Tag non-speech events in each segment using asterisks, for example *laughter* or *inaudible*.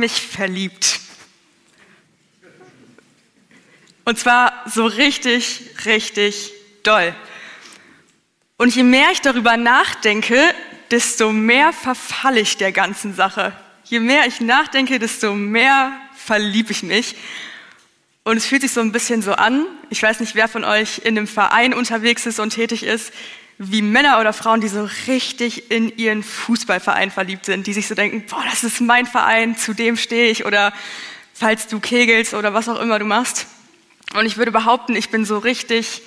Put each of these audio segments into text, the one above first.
Mich verliebt. Und zwar so richtig, richtig doll. Und je mehr ich darüber nachdenke, desto mehr verfalle ich der ganzen Sache. Je mehr ich nachdenke, desto mehr verliebe ich mich. Und es fühlt sich so ein bisschen so an, ich weiß nicht, wer von euch in einem Verein unterwegs ist und tätig ist, wie Männer oder Frauen, die so richtig in ihren Fußballverein verliebt sind, die sich so denken, boah, das ist mein Verein, zu dem stehe ich oder falls du kegelst oder was auch immer du machst. Und ich würde behaupten, ich bin so richtig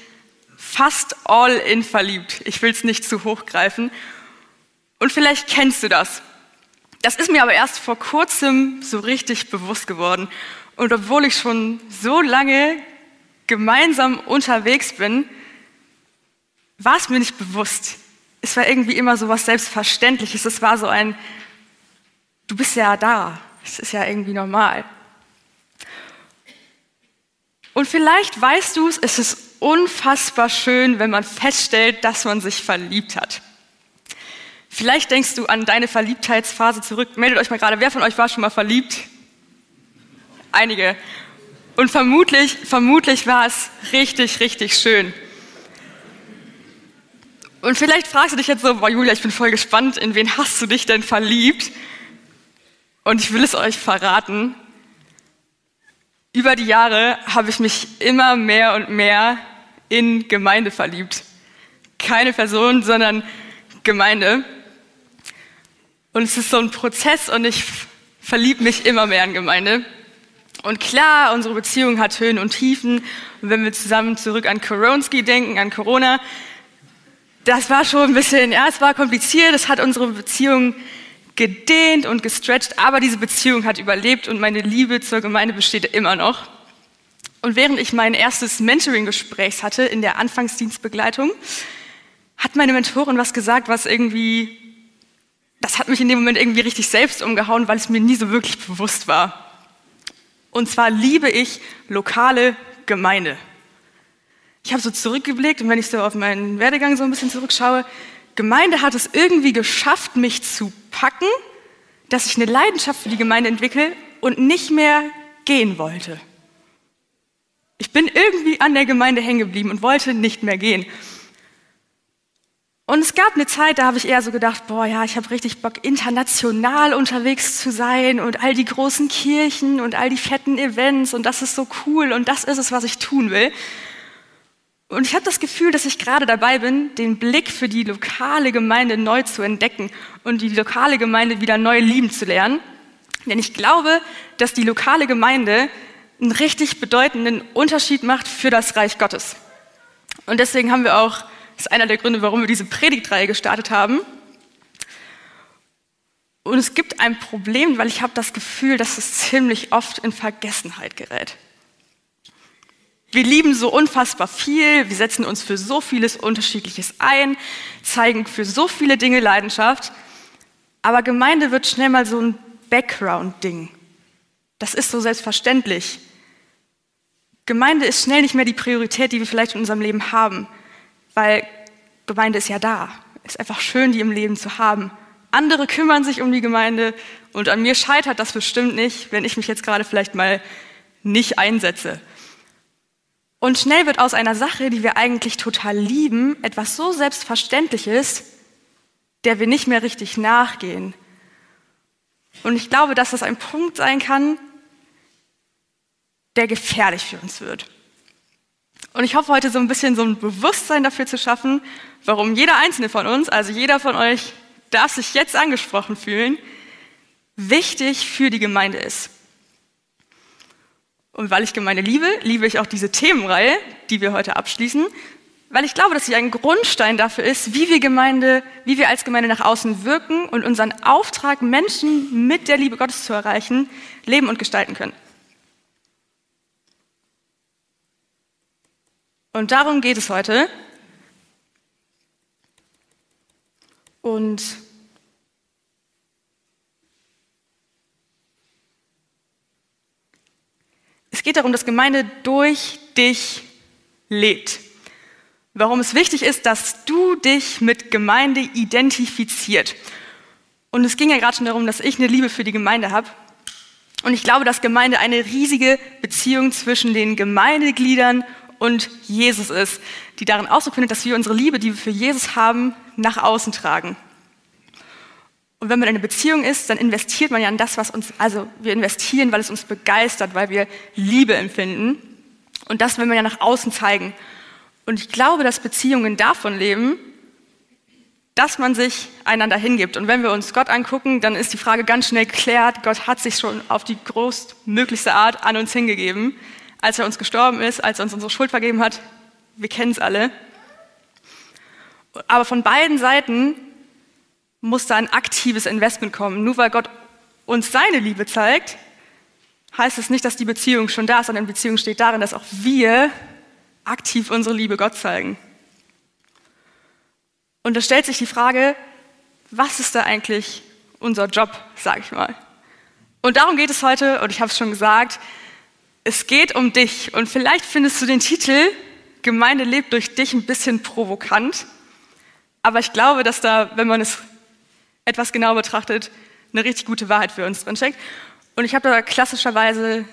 fast all in verliebt. Ich will es nicht zu hoch greifen. Und vielleicht kennst du das. Das ist mir aber erst vor kurzem so richtig bewusst geworden. Und obwohl ich schon so lange gemeinsam unterwegs bin, war es mir nicht bewusst. Es war irgendwie immer so was Selbstverständliches. Es war so ein, du bist ja da. Es ist ja irgendwie normal. Und vielleicht weißt du es, es ist unfassbar schön, wenn man feststellt, dass man sich verliebt hat. Vielleicht denkst du an deine Verliebtheitsphase zurück. Meldet euch mal gerade, wer von euch war schon mal verliebt? Einige. Und vermutlich, vermutlich war es richtig, richtig schön. Und vielleicht fragst du dich jetzt so, boah Julia, ich bin voll gespannt, in wen hast du dich denn verliebt? Und ich will es euch verraten. Über die Jahre habe ich mich immer mehr und mehr in Gemeinde verliebt. Keine Person, sondern Gemeinde. Und es ist so ein Prozess und ich verliebe mich immer mehr in Gemeinde. Und klar, unsere Beziehung hat Höhen und Tiefen. Und wenn wir zusammen zurück an Koronski denken, an Corona, das war schon ein bisschen, ja, es war kompliziert, es hat unsere Beziehung gedehnt und gestretched, aber diese Beziehung hat überlebt und meine Liebe zur Gemeinde besteht immer noch. Und während ich mein erstes Mentoring-Gespräch hatte in der Anfangsdienstbegleitung, hat meine Mentorin was gesagt, was irgendwie, das hat mich in dem Moment irgendwie richtig selbst umgehauen, weil es mir nie so wirklich bewusst war. Und zwar liebe ich lokale Gemeinde. Ich habe so zurückgeblickt und wenn ich so auf meinen Werdegang so ein bisschen zurückschaue, Gemeinde hat es irgendwie geschafft, mich zu packen, dass ich eine Leidenschaft für die Gemeinde entwickle und nicht mehr gehen wollte. Ich bin irgendwie an der Gemeinde hängen geblieben und wollte nicht mehr gehen. Und es gab eine Zeit, da habe ich eher so gedacht, boah, ja, ich habe richtig Bock, international unterwegs zu sein und all die großen Kirchen und all die fetten Events und das ist so cool und das ist es, was ich tun will. Und ich habe das Gefühl, dass ich gerade dabei bin, den Blick für die lokale Gemeinde neu zu entdecken und die lokale Gemeinde wieder neu lieben zu lernen. Denn ich glaube, dass die lokale Gemeinde einen richtig bedeutenden Unterschied macht für das Reich Gottes. Und deswegen haben wir auch, das ist einer der Gründe, warum wir diese Predigtreihe gestartet haben. Und es gibt ein Problem, weil ich habe das Gefühl, dass es ziemlich oft in Vergessenheit gerät. Wir lieben so unfassbar viel, wir setzen uns für so vieles Unterschiedliches ein, zeigen für so viele Dinge Leidenschaft, aber Gemeinde wird schnell mal so ein Background-Ding. Das ist so selbstverständlich. Gemeinde ist schnell nicht mehr die Priorität, die wir vielleicht in unserem Leben haben, weil Gemeinde ist ja da. Ist einfach schön, die im Leben zu haben. Andere kümmern sich um die Gemeinde und an mir scheitert das bestimmt nicht, wenn ich mich jetzt gerade vielleicht mal nicht einsetze. Und schnell wird aus einer Sache, die wir eigentlich total lieben, etwas so Selbstverständliches, der wir nicht mehr richtig nachgehen. Und ich glaube, dass das ein Punkt sein kann, der gefährlich für uns wird. Und ich hoffe heute so ein bisschen so ein Bewusstsein dafür zu schaffen, warum jeder einzelne von uns, also jeder von euch darf sich jetzt angesprochen fühlen, wichtig für die Gemeinde ist. Und weil ich Gemeinde liebe, liebe ich auch diese Themenreihe, die wir heute abschließen, weil ich glaube, dass sie ein Grundstein dafür ist, wie wir Gemeinde, wie wir als Gemeinde nach außen wirken und unseren Auftrag, Menschen mit der Liebe Gottes zu erreichen, leben und gestalten können. Und darum geht es heute. Und es geht darum, dass Gemeinde durch dich lebt. Warum es wichtig ist, dass du dich mit Gemeinde identifiziert. Und es ging ja gerade schon darum, dass ich eine Liebe für die Gemeinde habe. Und ich glaube, dass Gemeinde eine riesige Beziehung zwischen den Gemeindegliedern und Jesus ist, die darin Ausdruck findet, dass wir unsere Liebe, die wir für Jesus haben, nach außen tragen. Und wenn man in einer Beziehung ist, dann investiert man ja in das, was uns, also wir investieren, weil es uns begeistert, weil wir Liebe empfinden. Und das will man ja nach außen zeigen. Und ich glaube, dass Beziehungen davon leben, dass man sich einander hingibt. Und wenn wir uns Gott angucken, dann ist die Frage ganz schnell geklärt. Gott hat sich schon auf die größtmöglichste Art an uns hingegeben als er uns gestorben ist, als er uns unsere Schuld vergeben hat. Wir kennen es alle. Aber von beiden Seiten muss da ein aktives Investment kommen. Nur weil Gott uns seine Liebe zeigt, heißt es nicht, dass die Beziehung schon da ist, sondern die Beziehung steht darin, dass auch wir aktiv unsere Liebe Gott zeigen. Und da stellt sich die Frage, was ist da eigentlich unser Job, sage ich mal. Und darum geht es heute, und ich habe es schon gesagt, es geht um dich und vielleicht findest du den Titel Gemeinde lebt durch dich ein bisschen provokant, aber ich glaube, dass da, wenn man es etwas genau betrachtet, eine richtig gute Wahrheit für uns drin steckt. Und ich habe da klassischerweise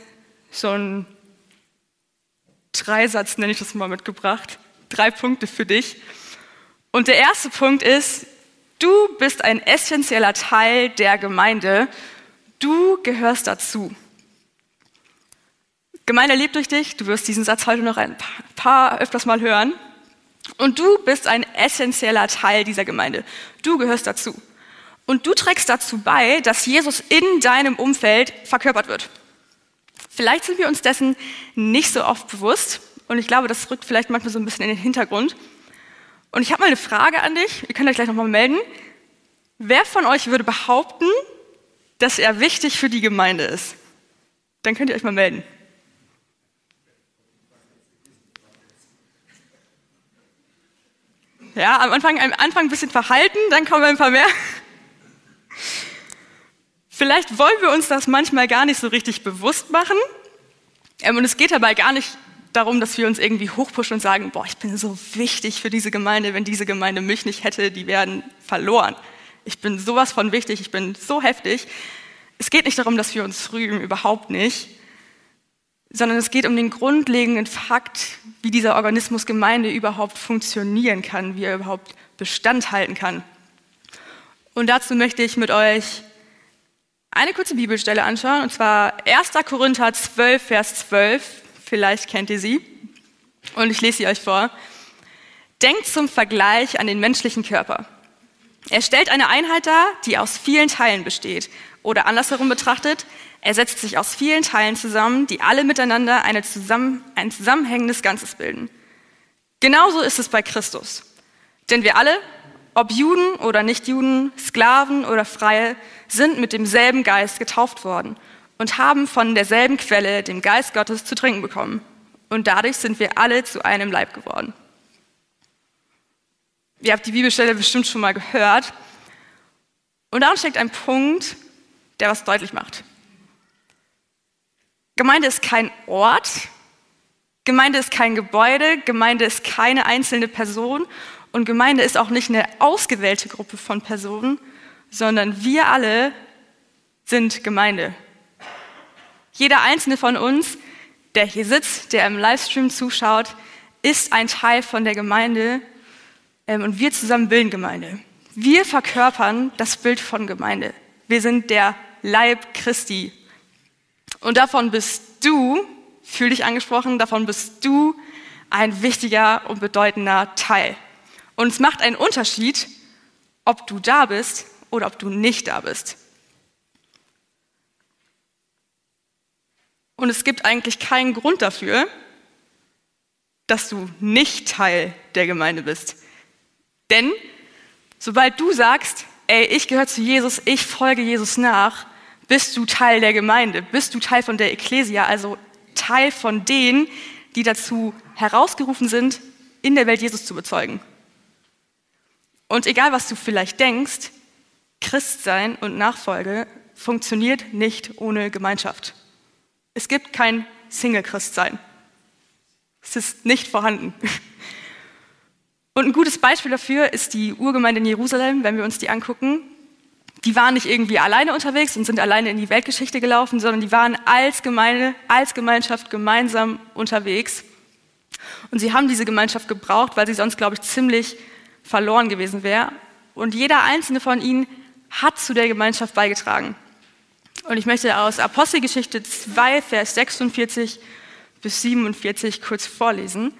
so einen Dreisatz, nenne ich das mal, mitgebracht. Drei Punkte für dich. Und der erste Punkt ist, du bist ein essentieller Teil der Gemeinde. Du gehörst dazu. Gemeinde lebt durch dich. Du wirst diesen Satz heute noch ein paar öfters mal hören. Und du bist ein essentieller Teil dieser Gemeinde. Du gehörst dazu. Und du trägst dazu bei, dass Jesus in deinem Umfeld verkörpert wird. Vielleicht sind wir uns dessen nicht so oft bewusst. Und ich glaube, das rückt vielleicht manchmal so ein bisschen in den Hintergrund. Und ich habe mal eine Frage an dich. Ihr könnt euch gleich nochmal melden. Wer von euch würde behaupten, dass er wichtig für die Gemeinde ist? Dann könnt ihr euch mal melden. Ja, am Anfang, am Anfang ein bisschen verhalten, dann kommen ein paar mehr. Vielleicht wollen wir uns das manchmal gar nicht so richtig bewusst machen. Ähm, und es geht dabei gar nicht darum, dass wir uns irgendwie hochpushen und sagen, boah, ich bin so wichtig für diese Gemeinde, wenn diese Gemeinde mich nicht hätte, die werden verloren. Ich bin sowas von wichtig, ich bin so heftig. Es geht nicht darum, dass wir uns rühmen, überhaupt nicht sondern es geht um den grundlegenden Fakt, wie dieser Organismus Gemeinde überhaupt funktionieren kann, wie er überhaupt Bestand halten kann. Und dazu möchte ich mit euch eine kurze Bibelstelle anschauen, und zwar 1. Korinther 12, Vers 12. Vielleicht kennt ihr sie. Und ich lese sie euch vor. Denkt zum Vergleich an den menschlichen Körper. Er stellt eine Einheit dar, die aus vielen Teilen besteht. Oder andersherum betrachtet, er setzt sich aus vielen Teilen zusammen, die alle miteinander zusammen, ein zusammenhängendes Ganzes bilden. Genauso ist es bei Christus. Denn wir alle, ob Juden oder Nichtjuden, Sklaven oder Freie, sind mit demselben Geist getauft worden und haben von derselben Quelle, dem Geist Gottes, zu trinken bekommen. Und dadurch sind wir alle zu einem Leib geworden. Ihr habt die Bibelstelle bestimmt schon mal gehört. Und darin steckt ein Punkt, der was deutlich macht. Gemeinde ist kein Ort, Gemeinde ist kein Gebäude, Gemeinde ist keine einzelne Person und Gemeinde ist auch nicht eine ausgewählte Gruppe von Personen, sondern wir alle sind Gemeinde. Jeder einzelne von uns, der hier sitzt, der im Livestream zuschaut, ist ein Teil von der Gemeinde ähm, und wir zusammen bilden Gemeinde. Wir verkörpern das Bild von Gemeinde. Wir sind der Leib Christi, und davon bist du, fühl dich angesprochen, davon bist du ein wichtiger und bedeutender Teil. Und es macht einen Unterschied, ob du da bist oder ob du nicht da bist. Und es gibt eigentlich keinen Grund dafür, dass du nicht Teil der Gemeinde bist. Denn sobald du sagst, ey, ich gehöre zu Jesus, ich folge Jesus nach, bist du Teil der Gemeinde, bist du Teil von der Ekklesia, also Teil von denen, die dazu herausgerufen sind, in der Welt Jesus zu bezeugen. Und egal, was du vielleicht denkst, Christsein und Nachfolge funktioniert nicht ohne Gemeinschaft. Es gibt kein Single-Christsein. Es ist nicht vorhanden. *laughs* Und ein gutes Beispiel dafür ist die Urgemeinde in Jerusalem, wenn wir uns die angucken. Die waren nicht irgendwie alleine unterwegs und sind alleine in die Weltgeschichte gelaufen, sondern die waren als Gemeinde, als Gemeinschaft gemeinsam unterwegs. Und sie haben diese Gemeinschaft gebraucht, weil sie sonst, glaube ich, ziemlich verloren gewesen wäre. Und jeder einzelne von ihnen hat zu der Gemeinschaft beigetragen. Und ich möchte aus Apostelgeschichte 2, Vers 46 bis 47 kurz vorlesen.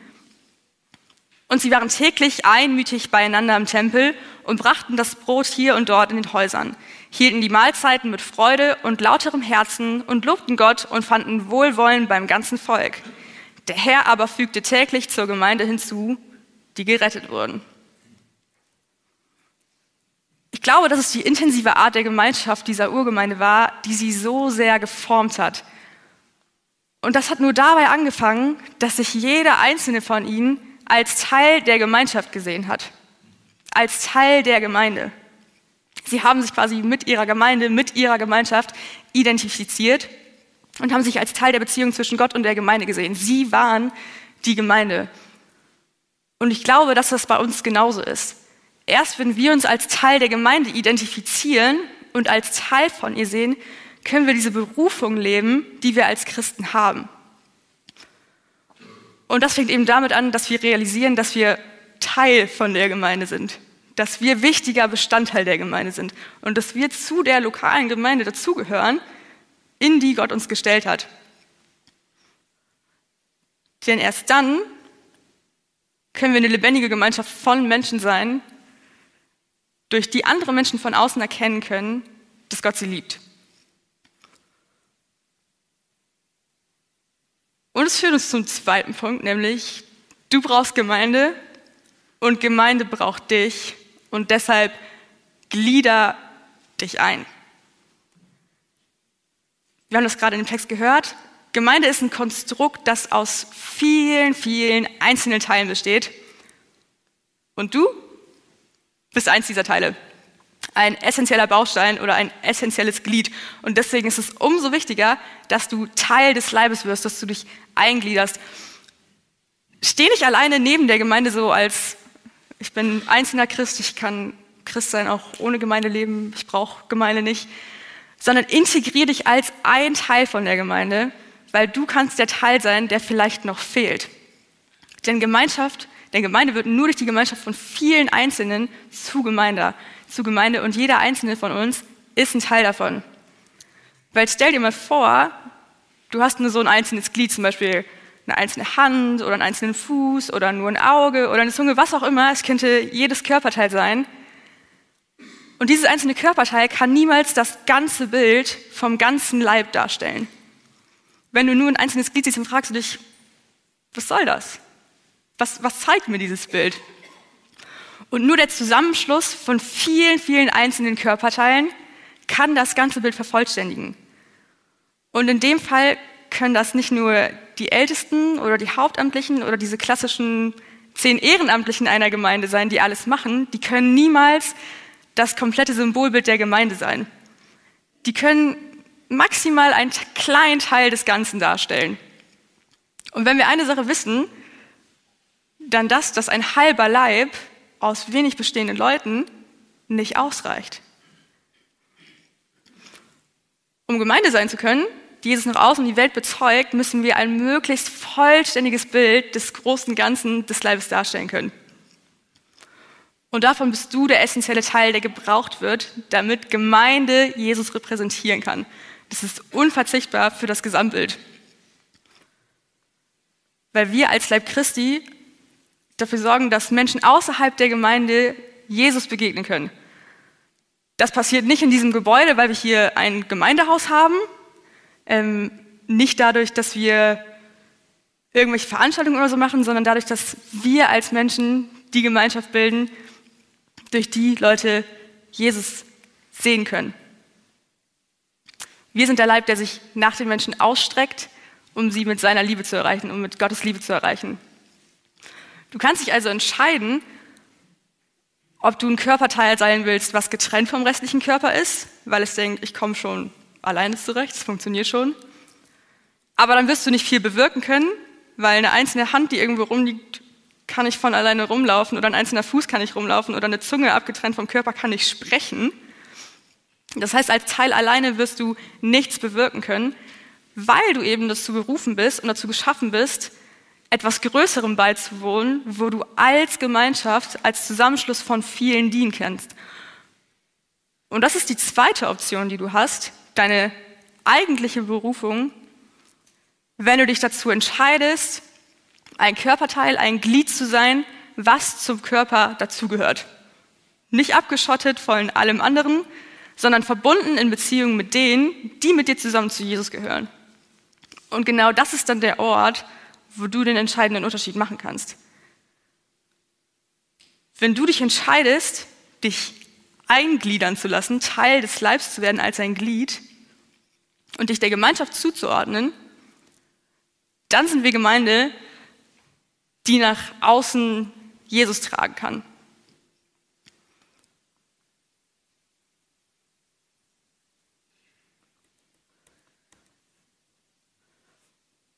Und sie waren täglich einmütig beieinander im Tempel und brachten das Brot hier und dort in den Häusern, hielten die Mahlzeiten mit Freude und lauterem Herzen und lobten Gott und fanden Wohlwollen beim ganzen Volk. Der Herr aber fügte täglich zur Gemeinde hinzu, die gerettet wurden. Ich glaube, dass es die intensive Art der Gemeinschaft dieser Urgemeinde war, die sie so sehr geformt hat. Und das hat nur dabei angefangen, dass sich jeder einzelne von ihnen als Teil der Gemeinschaft gesehen hat, als Teil der Gemeinde. Sie haben sich quasi mit ihrer Gemeinde, mit ihrer Gemeinschaft identifiziert und haben sich als Teil der Beziehung zwischen Gott und der Gemeinde gesehen. Sie waren die Gemeinde. Und ich glaube, dass das bei uns genauso ist. Erst wenn wir uns als Teil der Gemeinde identifizieren und als Teil von ihr sehen, können wir diese Berufung leben, die wir als Christen haben. Und das fängt eben damit an, dass wir realisieren, dass wir Teil von der Gemeinde sind, dass wir wichtiger Bestandteil der Gemeinde sind und dass wir zu der lokalen Gemeinde dazugehören, in die Gott uns gestellt hat. Denn erst dann können wir eine lebendige Gemeinschaft von Menschen sein, durch die andere Menschen von außen erkennen können, dass Gott sie liebt. Und es führt uns zum zweiten Punkt, nämlich du brauchst Gemeinde und Gemeinde braucht dich und deshalb glieder dich ein. Wir haben das gerade in dem Text gehört. Gemeinde ist ein Konstrukt, das aus vielen, vielen einzelnen Teilen besteht. Und du bist eins dieser Teile. Ein essentieller Baustein oder ein essentielles Glied. Und deswegen ist es umso wichtiger, dass du Teil des Leibes wirst, dass du dich eingliederst. Steh nicht alleine neben der Gemeinde so als, ich bin einzelner Christ, ich kann Christ sein, auch ohne Gemeinde leben, ich brauche Gemeinde nicht, sondern integrier dich als ein Teil von der Gemeinde, weil du kannst der Teil sein, der vielleicht noch fehlt. Denn Gemeinschaft denn Gemeinde wird nur durch die Gemeinschaft von vielen Einzelnen zu Gemeinde, zu Gemeinde und jeder Einzelne von uns ist ein Teil davon. Weil stell dir mal vor, du hast nur so ein einzelnes Glied, zum Beispiel eine einzelne Hand oder einen einzelnen Fuß oder nur ein Auge oder eine Zunge, was auch immer. Es könnte jedes Körperteil sein. Und dieses einzelne Körperteil kann niemals das ganze Bild vom ganzen Leib darstellen. Wenn du nur ein einzelnes Glied siehst, dann fragst du dich, was soll das? Was, was zeigt mir dieses Bild? Und nur der Zusammenschluss von vielen, vielen einzelnen Körperteilen kann das ganze Bild vervollständigen. Und in dem Fall können das nicht nur die Ältesten oder die Hauptamtlichen oder diese klassischen zehn Ehrenamtlichen einer Gemeinde sein, die alles machen. Die können niemals das komplette Symbolbild der Gemeinde sein. Die können maximal einen kleinen Teil des Ganzen darstellen. Und wenn wir eine Sache wissen, dann das, dass ein halber Leib aus wenig bestehenden Leuten nicht ausreicht. Um Gemeinde sein zu können, die Jesus nach außen in die Welt bezeugt, müssen wir ein möglichst vollständiges Bild des großen Ganzen des Leibes darstellen können. Und davon bist du der essentielle Teil, der gebraucht wird, damit Gemeinde Jesus repräsentieren kann. Das ist unverzichtbar für das Gesamtbild. Weil wir als Leib Christi dafür sorgen, dass Menschen außerhalb der Gemeinde Jesus begegnen können. Das passiert nicht in diesem Gebäude, weil wir hier ein Gemeindehaus haben, ähm, nicht dadurch, dass wir irgendwelche Veranstaltungen oder so machen, sondern dadurch, dass wir als Menschen die Gemeinschaft bilden, durch die Leute Jesus sehen können. Wir sind der Leib, der sich nach den Menschen ausstreckt, um sie mit seiner Liebe zu erreichen, um mit Gottes Liebe zu erreichen. Du kannst dich also entscheiden, ob du ein Körperteil sein willst, was getrennt vom restlichen Körper ist, weil es denkt, ich komme schon alleine zurecht, es funktioniert schon. Aber dann wirst du nicht viel bewirken können, weil eine einzelne Hand, die irgendwo rumliegt, kann nicht von alleine rumlaufen oder ein einzelner Fuß kann nicht rumlaufen oder eine Zunge abgetrennt vom Körper kann nicht sprechen. Das heißt, als Teil alleine wirst du nichts bewirken können, weil du eben dazu berufen bist und dazu geschaffen bist, etwas Größerem beizuwohnen, wo du als Gemeinschaft, als Zusammenschluss von vielen dienen kannst. Und das ist die zweite Option, die du hast, deine eigentliche Berufung, wenn du dich dazu entscheidest, ein Körperteil, ein Glied zu sein, was zum Körper dazugehört. Nicht abgeschottet von allem anderen, sondern verbunden in Beziehung mit denen, die mit dir zusammen zu Jesus gehören. Und genau das ist dann der Ort, wo du den entscheidenden Unterschied machen kannst. Wenn du dich entscheidest, dich eingliedern zu lassen, Teil des Leibs zu werden als ein Glied und dich der Gemeinschaft zuzuordnen, dann sind wir Gemeinde, die nach außen Jesus tragen kann.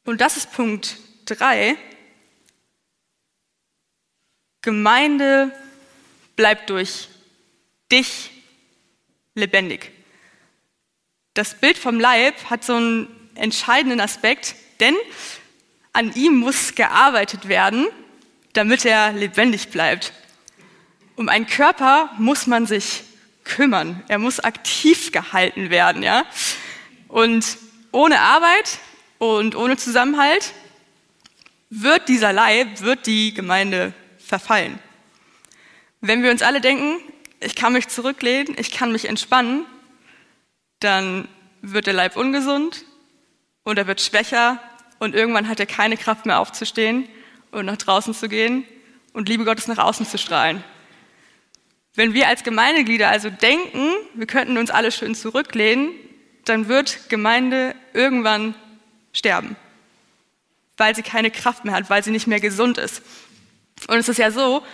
Und das ist Punkt drei. Gemeinde bleibt durch dich lebendig. Das Bild vom Leib hat so einen entscheidenden Aspekt, denn an ihm muss gearbeitet werden, damit er lebendig bleibt. Um einen Körper muss man sich kümmern. Er muss aktiv gehalten werden, ja? Und ohne Arbeit und ohne Zusammenhalt wird dieser Leib, wird die Gemeinde verfallen. Wenn wir uns alle denken, ich kann mich zurücklehnen, ich kann mich entspannen, dann wird der Leib ungesund und er wird schwächer und irgendwann hat er keine Kraft mehr aufzustehen und nach draußen zu gehen und Liebe Gottes nach außen zu strahlen. Wenn wir als Gemeindeglieder also denken, wir könnten uns alle schön zurücklehnen, dann wird Gemeinde irgendwann sterben, weil sie keine Kraft mehr hat, weil sie nicht mehr gesund ist. Und es ist ja so,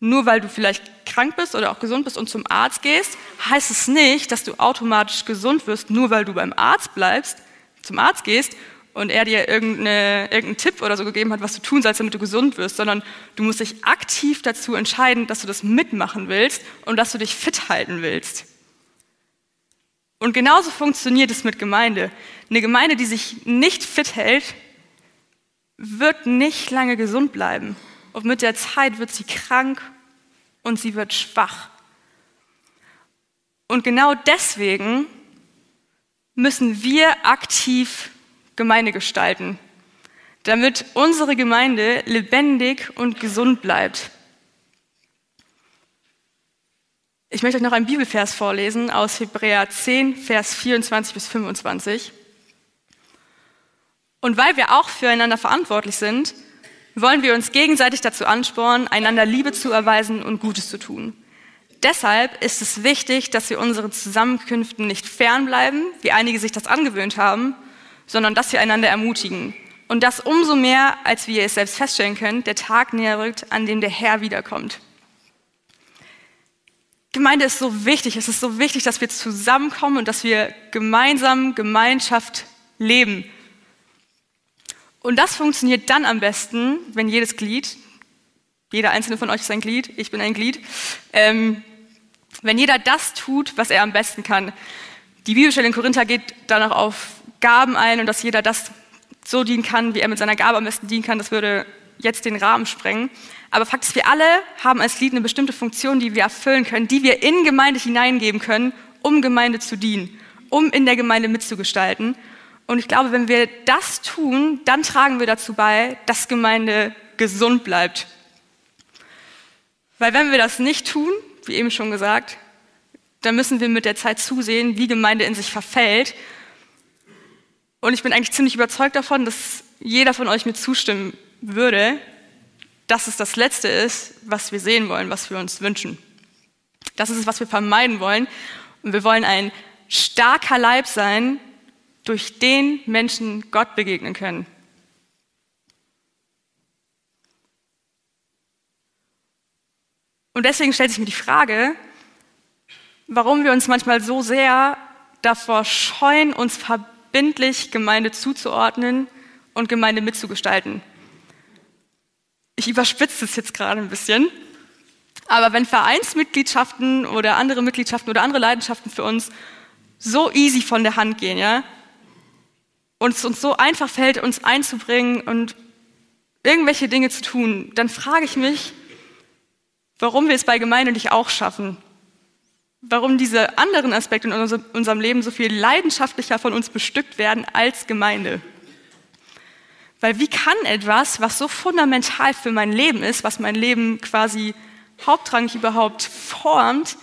nur weil du vielleicht krank bist oder auch gesund bist und zum Arzt gehst, heißt es nicht, dass du automatisch gesund wirst, nur weil du beim Arzt bleibst, zum Arzt gehst und er dir irgendeinen Tipp oder so gegeben hat, was du tun sollst, damit du gesund wirst, sondern du musst dich aktiv dazu entscheiden, dass du das mitmachen willst und dass du dich fit halten willst. Und genauso funktioniert es mit Gemeinde. Eine Gemeinde, die sich nicht fit hält, wird nicht lange gesund bleiben. Und mit der Zeit wird sie krank und sie wird schwach. Und genau deswegen müssen wir aktiv Gemeinde gestalten, damit unsere Gemeinde lebendig und gesund bleibt. Ich möchte euch noch einen Bibelvers vorlesen aus Hebräer 10, Vers 24 bis 25. Und weil wir auch füreinander verantwortlich sind, wollen wir uns gegenseitig dazu anspornen, einander Liebe zu erweisen und Gutes zu tun. Deshalb ist es wichtig, dass wir unseren Zusammenkünften nicht fernbleiben, wie einige sich das angewöhnt haben, sondern dass wir einander ermutigen. Und das umso mehr, als wie ihr es selbst feststellen könnt, der Tag näher rückt, an dem der Herr wiederkommt. Gemeinde ist so wichtig. Es ist so wichtig, dass wir zusammenkommen und dass wir gemeinsam Gemeinschaft leben. Und das funktioniert dann am besten, wenn jedes Glied, jeder einzelne von euch ist ein Glied, ich bin ein Glied, ähm, wenn jeder das tut, was er am besten kann. Die Bibelstelle in Korinther geht danach auf Gaben ein und dass jeder das so dienen kann, wie er mit seiner Gabe am besten dienen kann, das würde jetzt den Rahmen sprengen. Aber Fakt ist, wir alle haben als Glied eine bestimmte Funktion, die wir erfüllen können, die wir in Gemeinde hineingeben können, um Gemeinde zu dienen, um in der Gemeinde mitzugestalten. Und ich glaube, wenn wir das tun, dann tragen wir dazu bei, dass Gemeinde gesund bleibt. Weil wenn wir das nicht tun, wie eben schon gesagt, dann müssen wir mit der Zeit zusehen, wie Gemeinde in sich verfällt und ich bin eigentlich ziemlich überzeugt davon, dass jeder von euch mir zustimmen würde, dass es das Letzte ist, was wir sehen wollen, was wir uns wünschen. Das ist es, was wir vermeiden wollen. Und wir wollen ein starker Leib sein, durch den Menschen Gott begegnen können. Und deswegen stellt sich mir die Frage, warum wir uns manchmal so sehr davor scheuen, uns verbindlich Gemeinde zuzuordnen und Gemeinde mitzugestalten. Ich überspitze es jetzt gerade ein bisschen, aber wenn Vereinsmitgliedschaften oder andere Mitgliedschaften oder andere Leidenschaften für uns so easy von der Hand gehen, ja, und es uns so einfach fällt, uns einzubringen und irgendwelche Dinge zu tun, dann frage ich mich, warum wir es bei Gemeinde nicht auch schaffen. Warum diese anderen Aspekte in unserem Leben so viel leidenschaftlicher von uns bestückt werden als Gemeinde. Weil wie kann etwas, was so fundamental für mein Leben ist, was mein Leben quasi hauptrangig überhaupt formt,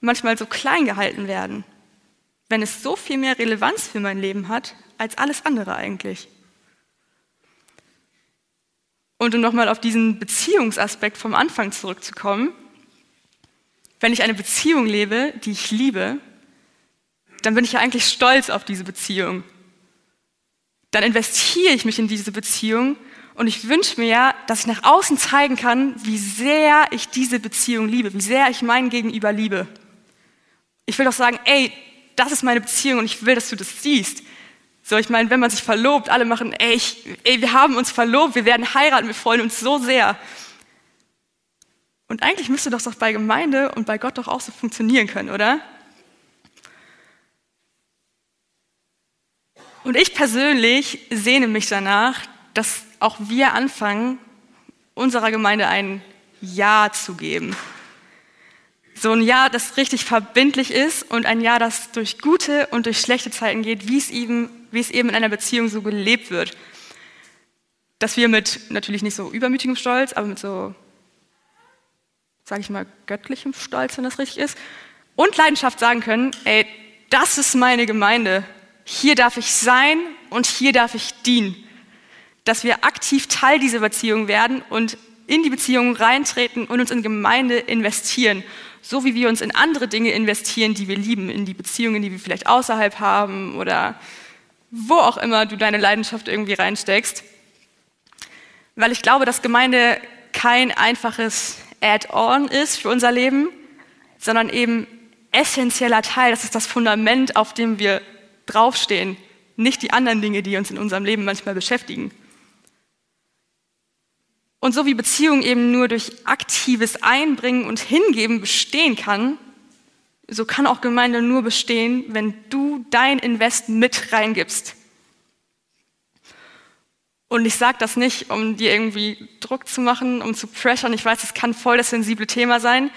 manchmal so klein gehalten werden, wenn es so viel mehr Relevanz für mein Leben hat als alles andere eigentlich? Und um nochmal auf diesen Beziehungsaspekt vom Anfang zurückzukommen, wenn ich eine Beziehung lebe, die ich liebe, dann bin ich ja eigentlich stolz auf diese Beziehung. Dann investiere ich mich in diese Beziehung und ich wünsche mir ja, dass ich nach außen zeigen kann, wie sehr ich diese Beziehung liebe, wie sehr ich mein Gegenüber liebe. Ich will doch sagen, ey, das ist meine Beziehung und ich will, dass du das siehst. So, ich meine, wenn man sich verlobt, alle machen, ey, ich, ey, wir haben uns verlobt, wir werden heiraten, wir freuen uns so sehr. Und eigentlich müsste das doch bei Gemeinde und bei Gott doch auch so funktionieren können, oder? Und ich persönlich sehne mich danach, dass auch wir anfangen, unserer Gemeinde ein Ja zu geben. So ein Ja, das richtig verbindlich ist und ein Ja, das durch gute und durch schlechte Zeiten geht, wie es eben wie es eben in einer Beziehung so gelebt wird. Dass wir mit natürlich nicht so übermütigem Stolz, aber mit so, sage ich mal, göttlichem Stolz, wenn das richtig ist, und Leidenschaft sagen können, ey, das ist meine Gemeinde. Hier darf ich sein und hier darf ich dienen. Dass wir aktiv Teil dieser Beziehung werden und in die Beziehung reintreten und uns in Gemeinde investieren. So wie wir uns in andere Dinge investieren, die wir lieben, in die Beziehungen, die wir vielleicht außerhalb haben oder wo auch immer du deine Leidenschaft irgendwie reinsteckst. Weil ich glaube, dass Gemeinde kein einfaches Add-on ist für unser Leben, sondern eben essentieller Teil. Das ist das Fundament, auf dem wir draufstehen, nicht die anderen Dinge, die uns in unserem Leben manchmal beschäftigen. Und so wie Beziehung eben nur durch aktives Einbringen und Hingeben bestehen kann, so kann auch Gemeinde nur bestehen, wenn du dein Invest mit reingibst. Und ich sage das nicht, um dir irgendwie Druck zu machen, um zu pressern. Ich weiß, das kann voll das sensible Thema sein.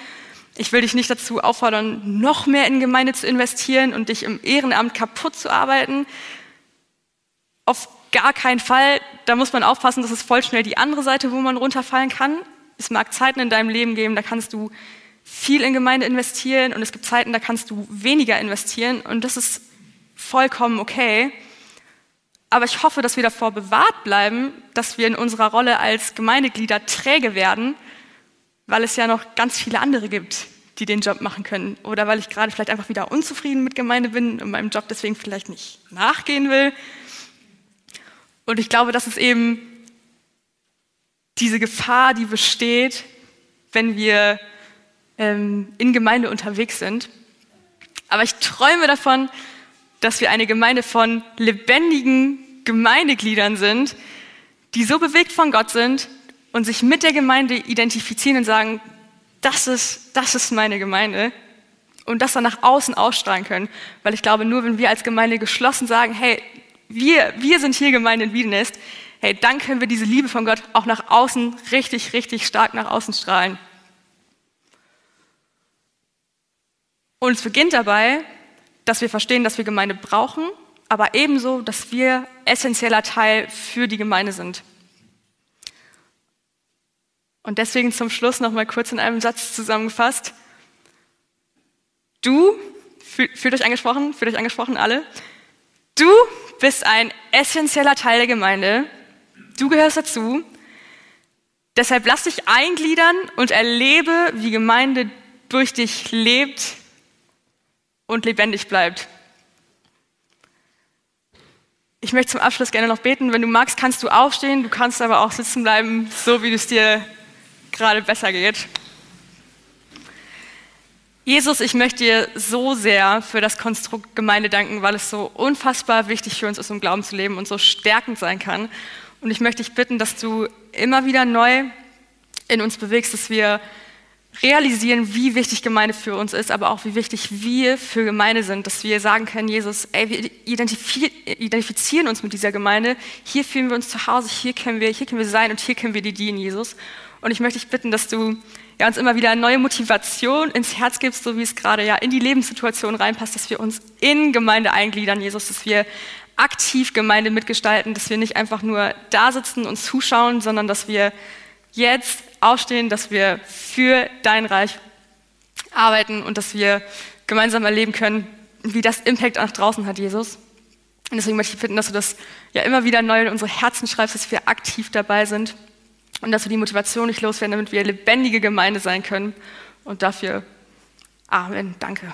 Ich will dich nicht dazu auffordern, noch mehr in Gemeinde zu investieren und dich im Ehrenamt kaputt zu arbeiten. Auf gar keinen Fall. Da muss man aufpassen, das ist voll schnell die andere Seite, wo man runterfallen kann. Es mag Zeiten in deinem Leben geben, da kannst du viel in Gemeinde investieren und es gibt Zeiten, da kannst du weniger investieren und das ist vollkommen okay. Aber ich hoffe, dass wir davor bewahrt bleiben, dass wir in unserer Rolle als Gemeindeglieder träge werden, weil es ja noch ganz viele andere gibt, die den Job machen können. Oder weil ich gerade vielleicht einfach wieder unzufrieden mit Gemeinde bin und meinem Job deswegen vielleicht nicht nachgehen will. Und ich glaube, das ist eben diese Gefahr, die besteht, wenn wir ähm, in Gemeinde unterwegs sind. Aber ich träume davon, dass wir eine Gemeinde von lebendigen Gemeindegliedern sind, die so bewegt von Gott sind und sich mit der Gemeinde identifizieren und sagen, das ist, das ist meine Gemeinde und das dann nach außen ausstrahlen können. Weil ich glaube, nur wenn wir als Gemeinde geschlossen sagen, hey, wir, wir sind hier Gemeinde in Wiedenest, hey, dann können wir diese Liebe von Gott auch nach außen richtig, richtig stark nach außen strahlen. Und es beginnt dabei, dass wir verstehen, dass wir Gemeinde brauchen, aber ebenso, dass wir essentieller Teil für die Gemeinde sind. Und deswegen zum Schluss noch mal kurz in einem Satz zusammengefasst. Du, fühlt euch angesprochen, fühlt euch angesprochen alle, du bist ein essentieller Teil der Gemeinde, Du gehörst dazu. Deshalb lass dich eingliedern und erlebe, wie Gemeinde durch dich lebt und lebendig bleibt. Ich möchte zum Abschluss gerne noch beten. Wenn du magst, kannst du aufstehen. Du kannst aber auch sitzen bleiben, so wie es dir gerade besser geht. Jesus, ich möchte dir so sehr für das Konstrukt Gemeinde danken, weil es so unfassbar wichtig für uns ist, um Glauben zu leben und so stärkend sein kann. Und ich möchte dich bitten, dass du immer wieder neu in uns bewegst, dass wir realisieren, wie wichtig Gemeinde für uns ist, aber auch wie wichtig wir für Gemeinde sind, dass wir sagen können, Jesus, ey, wir identifizieren uns mit dieser Gemeinde, hier fühlen wir uns zu Hause, hier können wir, hier können wir sein und hier können wir dir dienen, Jesus. Und ich möchte dich bitten, dass du ja, uns immer wieder neue Motivation ins Herz gibst, so wie es gerade ja in die Lebenssituation reinpasst, dass wir uns in Gemeinde eingliedern, Jesus, dass wir aktiv Gemeinde mitgestalten, dass wir nicht einfach nur da sitzen und zuschauen, sondern dass wir jetzt aufstehen, dass wir für dein Reich arbeiten und dass wir gemeinsam erleben können, wie das Impact nach draußen hat, Jesus. Und deswegen möchte ich bitten, dass du das ja immer wieder neu in unsere Herzen schreibst, dass wir aktiv dabei sind und dass wir die Motivation nicht loswerden, damit wir lebendige Gemeinde sein können. Und dafür Amen. Danke.